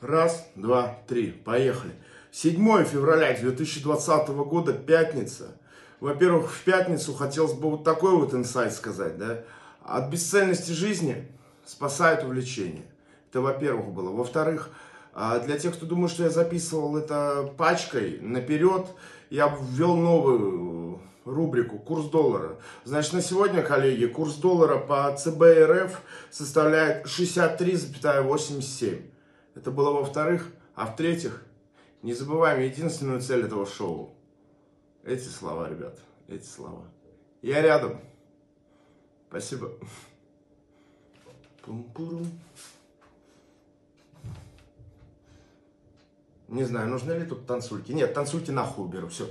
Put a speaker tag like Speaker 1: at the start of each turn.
Speaker 1: Раз, два, три. Поехали. 7 февраля 2020 года, пятница. Во-первых, в пятницу хотелось бы вот такой вот инсайт сказать, да. От бесцельности жизни спасает увлечение. Это, во-первых, было. Во-вторых, а, для тех, кто думает, что я записывал это пачкой наперед, я ввел новую рубрику «Курс доллара». Значит, на сегодня, коллеги, курс доллара по ЦБ РФ составляет 63,87. Это было во-вторых. А в-третьих, не забываем единственную цель этого шоу. Эти слова, ребят, эти слова. Я рядом. Спасибо. Пум-пурум. Не знаю, нужны ли тут танцульки. Нет, танцульки нахуй уберу. Все.